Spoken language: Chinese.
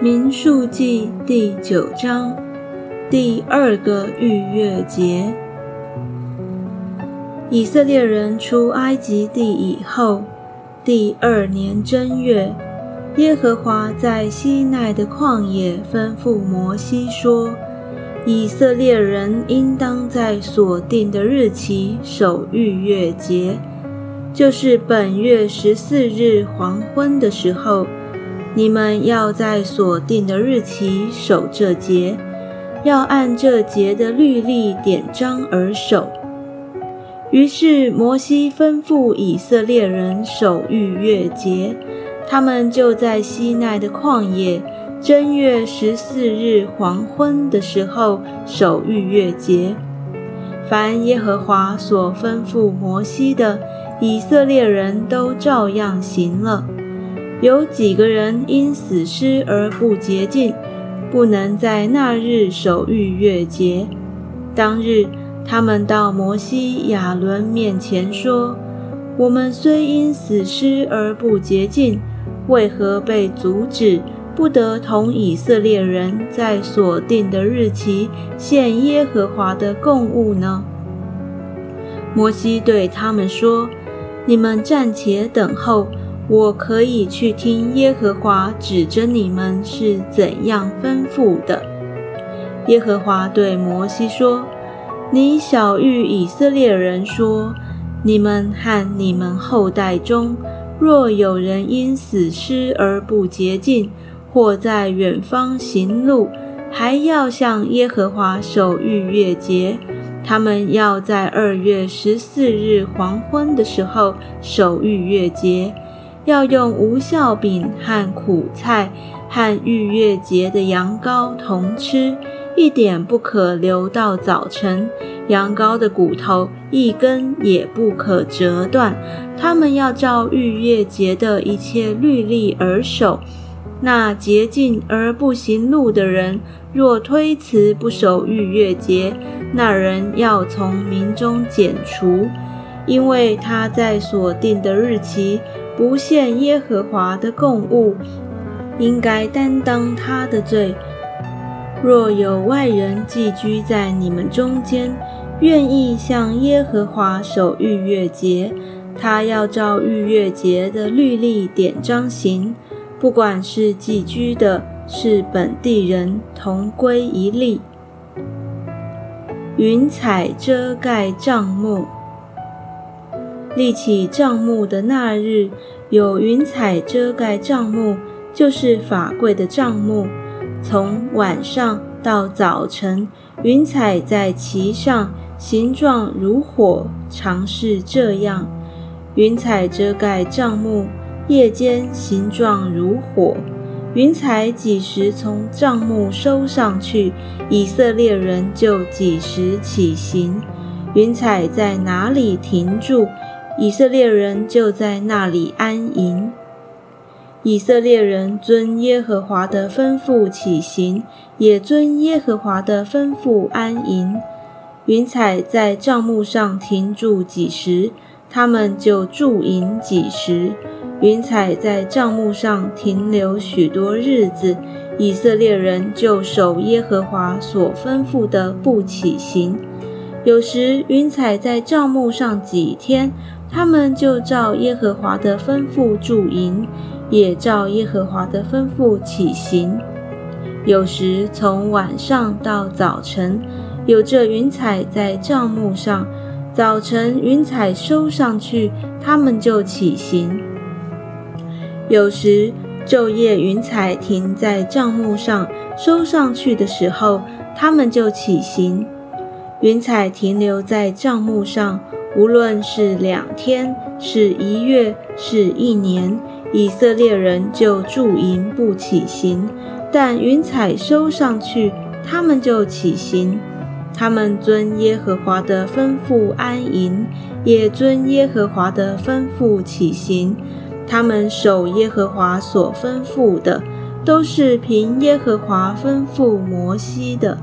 民数记第九章第二个逾越节。以色列人出埃及地以后，第二年正月，耶和华在西奈的旷野吩咐摩西说：“以色列人应当在所定的日期守逾越节，就是本月十四日黄昏的时候。”你们要在所定的日期守这节，要按这节的律例典章而守。于是摩西吩咐以色列人守逾越节，他们就在西奈的旷野正月十四日黄昏的时候守逾越节。凡耶和华所吩咐摩西的，以色列人都照样行了。有几个人因死尸而不洁净，不能在那日守逾越节。当日，他们到摩西、亚伦面前说：“我们虽因死尸而不洁净，为何被阻止，不得同以色列人在所定的日期献耶和华的供物呢？”摩西对他们说：“你们暂且等候。”我可以去听耶和华指着你们是怎样吩咐的。耶和华对摩西说：“你小谕以色列人说：你们和你们后代中，若有人因死尸而不洁净，或在远方行路，还要向耶和华守逾越节，他们要在二月十四日黄昏的时候守逾越节。”要用无效饼和苦菜和逾越节的羊羔同吃，一点不可留到早晨。羊羔的骨头一根也不可折断。他们要照逾越节的一切律例而守。那洁净而不行路的人，若推辞不守逾越节，那人要从民中剪除，因为他在所定的日期。不献耶和华的供物，应该担当他的罪。若有外人寄居在你们中间，愿意向耶和华守逾越节，他要照逾越节的律例典章行。不管是寄居的，是本地人，同归一例。云彩遮盖帐幕。立起帐幕的那日，有云彩遮盖帐幕，就是法柜的帐幕。从晚上到早晨，云彩在其上，形状如火，常是这样。云彩遮盖帐幕，夜间形状如火。云彩几时从帐幕收上去，以色列人就几时起行。云彩在哪里停住？以色列人就在那里安营。以色列人遵耶和华的吩咐起行，也遵耶和华的吩咐安营。云彩在帐幕上停住几时，他们就驻营几时。云彩在帐幕上停留许多日子，以色列人就守耶和华所吩咐的不起行。有时云彩在帐幕上几天。他们就照耶和华的吩咐驻营，也照耶和华的吩咐起行。有时从晚上到早晨，有这云彩在帐幕上；早晨云彩收上去，他们就起行。有时昼夜云彩停在帐幕上，收上去的时候，他们就起行。云彩停留在帐幕上。无论是两天，是一月，是一年，以色列人就驻营不起行。但云彩收上去，他们就起行。他们遵耶和华的吩咐安营，也遵耶和华的吩咐起行。他们守耶和华所吩咐的，都是凭耶和华吩咐摩西的。